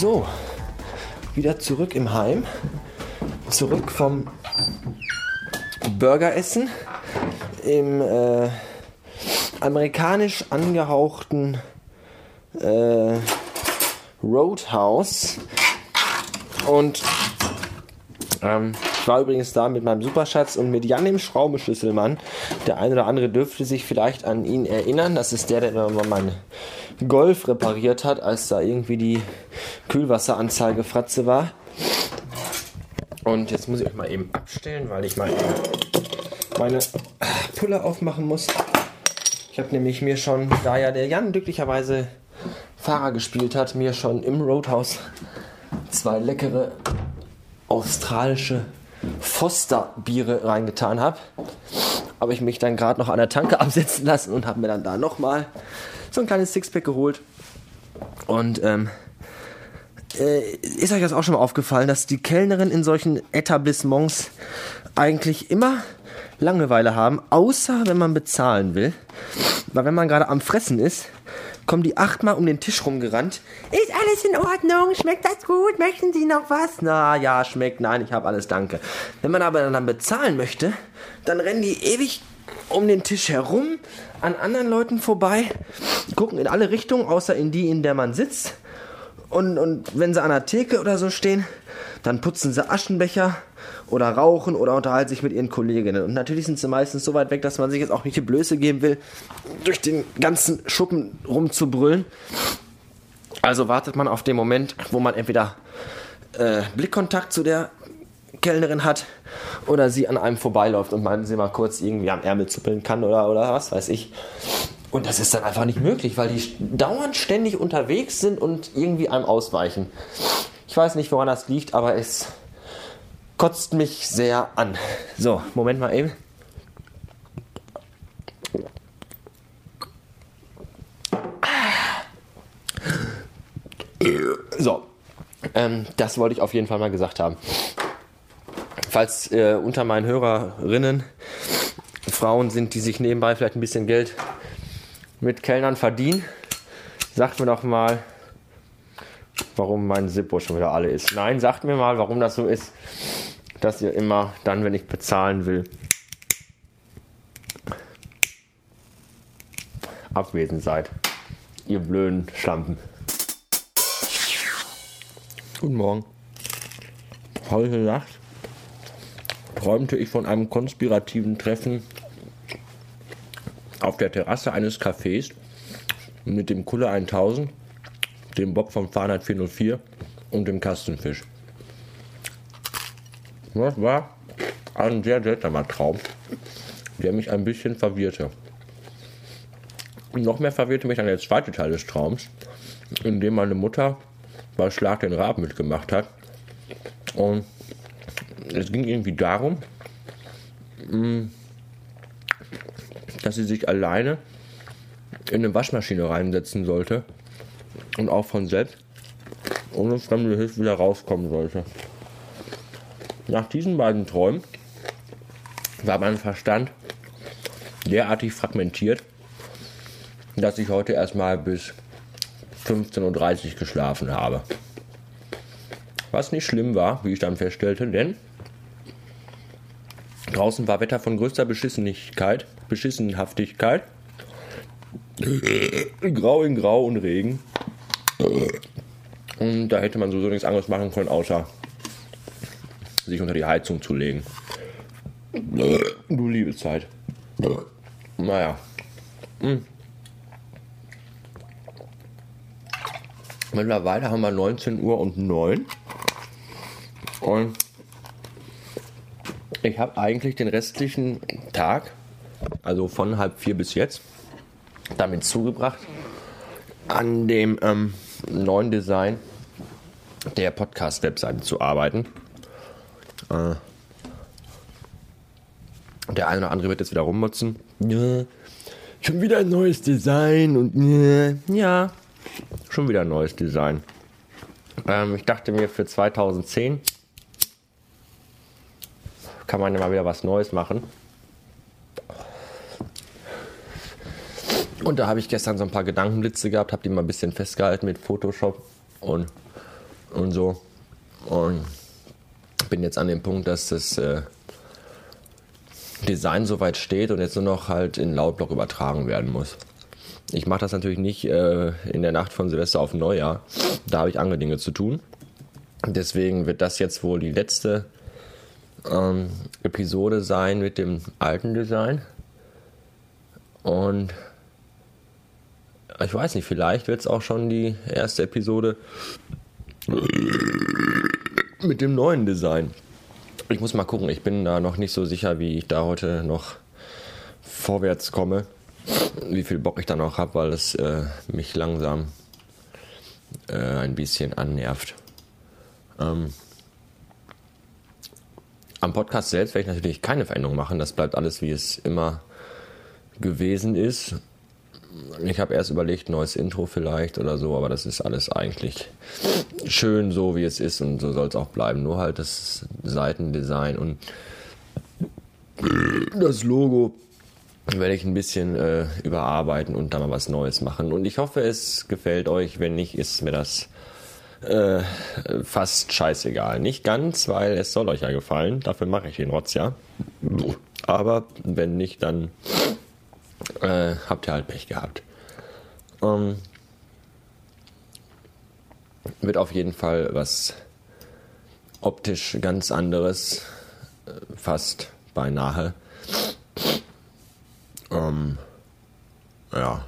So, wieder zurück im Heim. Zurück vom Burgeressen im äh, amerikanisch angehauchten äh, Roadhouse. Und ähm, war übrigens da mit meinem Superschatz und mit Jan dem Schraubenschlüsselmann. Der eine oder andere dürfte sich vielleicht an ihn erinnern. Das ist der, der immer mein Golf repariert hat, als da irgendwie die Kühlwasseranzeige Fratze war. Und jetzt muss ich euch mal eben abstellen, weil ich mal meine Pulle aufmachen muss. Ich habe nämlich mir schon, da ja der Jan glücklicherweise Fahrer gespielt hat, mir schon im Roadhouse zwei leckere australische Foster-Biere reingetan habe. Habe ich mich dann gerade noch an der Tanke absetzen lassen und habe mir dann da nochmal so ein kleines Sixpack geholt. Und ähm, äh, ist euch das auch schon mal aufgefallen, dass die Kellnerin in solchen Etablissements eigentlich immer Langeweile haben, außer wenn man bezahlen will. Weil wenn man gerade am Fressen ist, kommen die achtmal um den Tisch rumgerannt. Ist alles in Ordnung? Schmeckt das gut? Möchten Sie noch was? Na ja, schmeckt. Nein, ich habe alles, danke. Wenn man aber dann bezahlen möchte, dann rennen die ewig um den Tisch herum, an anderen Leuten vorbei, gucken in alle Richtungen, außer in die, in der man sitzt. Und, und wenn sie an der Theke oder so stehen, dann putzen sie Aschenbecher oder rauchen oder unterhalten sich mit ihren Kolleginnen. Und natürlich sind sie meistens so weit weg, dass man sich jetzt auch nicht die Blöße geben will, durch den ganzen Schuppen rumzubrüllen. Also wartet man auf den Moment, wo man entweder äh, Blickkontakt zu der Kellnerin hat oder sie an einem vorbeiläuft und man sie mal kurz irgendwie am Ärmel zuppeln kann oder, oder was weiß ich. Und das ist dann einfach nicht möglich, weil die dauernd ständig unterwegs sind und irgendwie einem ausweichen. Ich weiß nicht, woran das liegt, aber es kotzt mich sehr an. So, Moment mal eben. So, ähm, das wollte ich auf jeden Fall mal gesagt haben. Falls äh, unter meinen Hörerinnen Frauen sind, die sich nebenbei vielleicht ein bisschen Geld mit Kellnern verdienen, sagt mir doch mal, warum mein Zippo schon wieder alle ist. Nein, sagt mir mal, warum das so ist dass ihr immer dann, wenn ich bezahlen will, abwesend seid. Ihr blöden Schlampen. Guten Morgen. Heute Nacht träumte ich von einem konspirativen Treffen auf der Terrasse eines Cafés mit dem Kulle 1000, dem Bob vom Fahrenheit 404 und dem Kastenfisch. Das war ein sehr seltsamer Traum, der mich ein bisschen verwirrte. Noch mehr verwirrte mich dann der zweite Teil des Traums, in dem meine Mutter bei Schlag den Raben mitgemacht hat. Und es ging irgendwie darum, mm, dass sie sich alleine in eine Waschmaschine reinsetzen sollte und auch von selbst ohne fremde Hilfe wieder rauskommen sollte. Nach diesen beiden Träumen war mein Verstand derartig fragmentiert, dass ich heute erstmal bis 15.30 Uhr geschlafen habe. Was nicht schlimm war, wie ich dann feststellte, denn draußen war Wetter von größter Beschissenigkeit, Beschissenhaftigkeit. grau in Grau und Regen. Und da hätte man sowieso nichts anderes machen können, außer sich unter die Heizung zu legen. Du liebe Zeit. Naja. Hm. Mittlerweile haben wir 19 Uhr und 9. Und ich habe eigentlich den restlichen Tag, also von halb vier bis jetzt, damit zugebracht, an dem ähm, neuen Design der Podcast-Webseite zu arbeiten. Äh, der eine oder andere wird jetzt wieder rummutzen. Ja, schon wieder ein neues Design und ja, ja schon wieder ein neues Design. Ähm, ich dachte mir für 2010 kann man ja mal wieder was Neues machen. Und da habe ich gestern so ein paar Gedankenblitze gehabt, habe die mal ein bisschen festgehalten mit Photoshop und und so. Und bin jetzt an dem Punkt, dass das äh, Design soweit steht und jetzt nur noch halt in Lautblock übertragen werden muss. Ich mache das natürlich nicht äh, in der Nacht von Silvester auf Neujahr. Da habe ich andere Dinge zu tun. Deswegen wird das jetzt wohl die letzte ähm, Episode sein mit dem alten Design. Und ich weiß nicht, vielleicht wird es auch schon die erste Episode mit dem neuen Design. Ich muss mal gucken, ich bin da noch nicht so sicher, wie ich da heute noch vorwärts komme, wie viel Bock ich da noch habe, weil es äh, mich langsam äh, ein bisschen annervt. Ähm, am Podcast selbst werde ich natürlich keine Veränderung machen, das bleibt alles wie es immer gewesen ist. Ich habe erst überlegt, neues Intro vielleicht oder so, aber das ist alles eigentlich schön so, wie es ist und so soll es auch bleiben. Nur halt das Seitendesign und das Logo werde ich ein bisschen äh, überarbeiten und da mal was Neues machen. Und ich hoffe, es gefällt euch. Wenn nicht, ist mir das äh, fast scheißegal. Nicht ganz, weil es soll euch ja gefallen. Dafür mache ich den Rotz ja. Aber wenn nicht, dann äh, habt ihr halt Pech gehabt. Ähm, wird auf jeden Fall was optisch ganz anderes, äh, fast beinahe. Ähm, ja.